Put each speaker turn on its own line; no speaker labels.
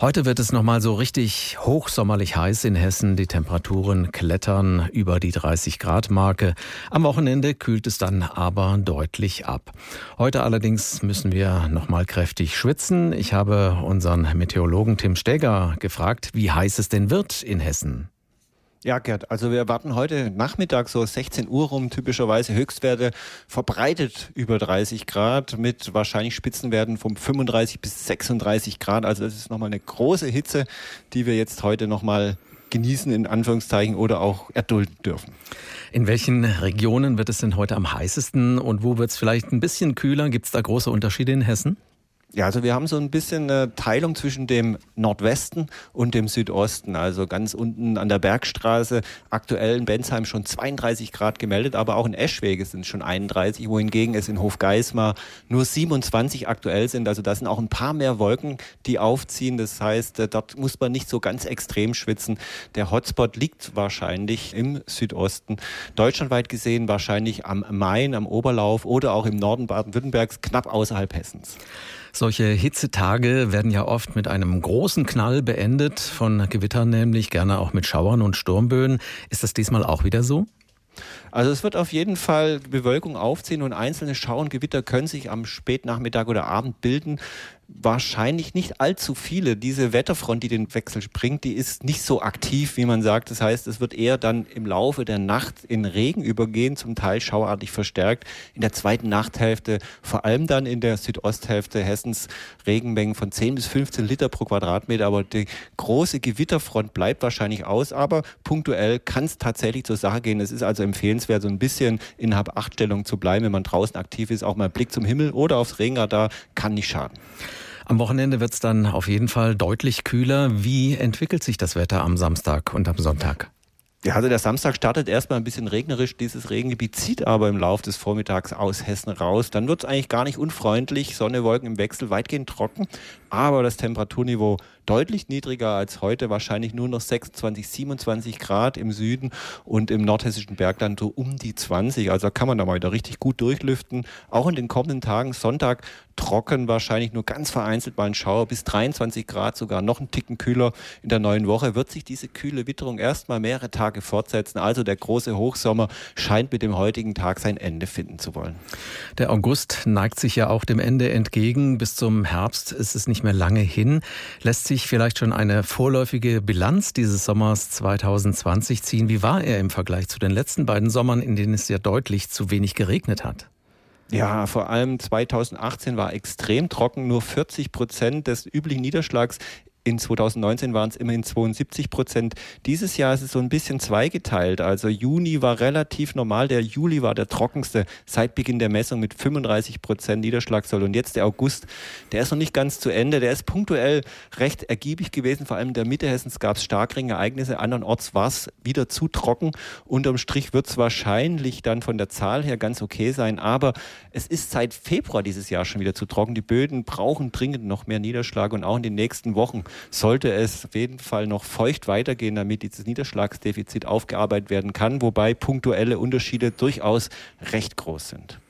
Heute wird es nochmal so richtig hochsommerlich heiß in Hessen. Die Temperaturen klettern über die 30 Grad Marke. Am Wochenende kühlt es dann aber deutlich ab. Heute allerdings müssen wir nochmal kräftig schwitzen. Ich habe unseren Meteorologen Tim Steger gefragt, wie heiß es denn wird in Hessen.
Ja, Gerd, also wir erwarten heute Nachmittag so 16 Uhr rum typischerweise Höchstwerte verbreitet über 30 Grad mit wahrscheinlich Spitzenwerten von 35 bis 36 Grad. Also das ist nochmal eine große Hitze, die wir jetzt heute nochmal genießen in Anführungszeichen oder auch erdulden dürfen.
In welchen Regionen wird es denn heute am heißesten und wo wird es vielleicht ein bisschen kühler? Gibt es da große Unterschiede in Hessen?
Ja, also wir haben so ein bisschen eine Teilung zwischen dem Nordwesten und dem Südosten. Also ganz unten an der Bergstraße, aktuell in Bensheim schon 32 Grad gemeldet, aber auch in Eschwege sind es schon 31, wohingegen es in Hofgeismar nur 27 aktuell sind. Also da sind auch ein paar mehr Wolken, die aufziehen. Das heißt, äh, dort muss man nicht so ganz extrem schwitzen. Der Hotspot liegt wahrscheinlich im Südosten. Deutschlandweit gesehen wahrscheinlich am Main, am Oberlauf oder auch im Norden Baden-Württembergs, knapp außerhalb Hessens.
Solche Hitzetage werden ja oft mit einem großen Knall beendet, von Gewittern nämlich, gerne auch mit Schauern und Sturmböen. Ist das diesmal auch wieder so?
Also es wird auf jeden Fall Bewölkung aufziehen und einzelne Schauer und Gewitter können sich am Spätnachmittag oder Abend bilden wahrscheinlich nicht allzu viele. Diese Wetterfront, die den Wechsel springt, die ist nicht so aktiv, wie man sagt. Das heißt, es wird eher dann im Laufe der Nacht in Regen übergehen, zum Teil schauartig verstärkt. In der zweiten Nachthälfte, vor allem dann in der Südosthälfte Hessens, Regenmengen von 10 bis 15 Liter pro Quadratmeter. Aber die große Gewitterfront bleibt wahrscheinlich aus. Aber punktuell kann es tatsächlich zur Sache gehen. Es ist also empfehlenswert, so ein bisschen in Hab-Acht-Stellung zu bleiben, wenn man draußen aktiv ist. Auch mal Blick zum Himmel oder aufs Regenradar kann nicht schaden.
Am Wochenende wird es dann auf jeden Fall deutlich kühler. Wie entwickelt sich das Wetter am Samstag und am Sonntag?
Ja, also der Samstag startet erstmal ein bisschen regnerisch. Dieses Regengebiet zieht aber im Laufe des Vormittags aus Hessen raus. Dann wird es eigentlich gar nicht unfreundlich. Sonne, Wolken im Wechsel, weitgehend trocken. Aber das Temperaturniveau deutlich niedriger als heute, wahrscheinlich nur noch 26, 27 Grad im Süden und im nordhessischen Bergland so um die 20. Also kann man da mal wieder richtig gut durchlüften. Auch in den kommenden Tagen, Sonntag trocken, wahrscheinlich nur ganz vereinzelt mal ein Schauer, bis 23 Grad, sogar noch ein Ticken kühler in der neuen Woche. Wird sich diese kühle Witterung erstmal mehrere Tage fortsetzen. Also der große Hochsommer scheint mit dem heutigen Tag sein Ende finden zu wollen.
Der August neigt sich ja auch dem Ende entgegen. Bis zum Herbst ist es nicht mehr lange hin. Lässt sich sich vielleicht schon eine vorläufige Bilanz dieses Sommers 2020 ziehen. Wie war er im Vergleich zu den letzten beiden Sommern, in denen es ja deutlich zu wenig geregnet hat?
Ja, vor allem 2018 war extrem trocken. Nur 40 Prozent des üblichen Niederschlags in 2019 waren es immerhin 72 Prozent. Dieses Jahr ist es so ein bisschen zweigeteilt. Also Juni war relativ normal. Der Juli war der trockenste seit Beginn der Messung mit 35 Prozent Niederschlagssoll. Und jetzt der August, der ist noch nicht ganz zu Ende. Der ist punktuell recht ergiebig gewesen. Vor allem in der Mitte Hessens gab es Starkregenereignisse. Andernorts war es wieder zu trocken. Unterm Strich wird es wahrscheinlich dann von der Zahl her ganz okay sein. Aber es ist seit Februar dieses Jahr schon wieder zu trocken. Die Böden brauchen dringend noch mehr Niederschlag und auch in den nächsten Wochen sollte es auf jeden Fall noch feucht weitergehen, damit dieses Niederschlagsdefizit aufgearbeitet werden kann, wobei punktuelle Unterschiede durchaus recht groß sind.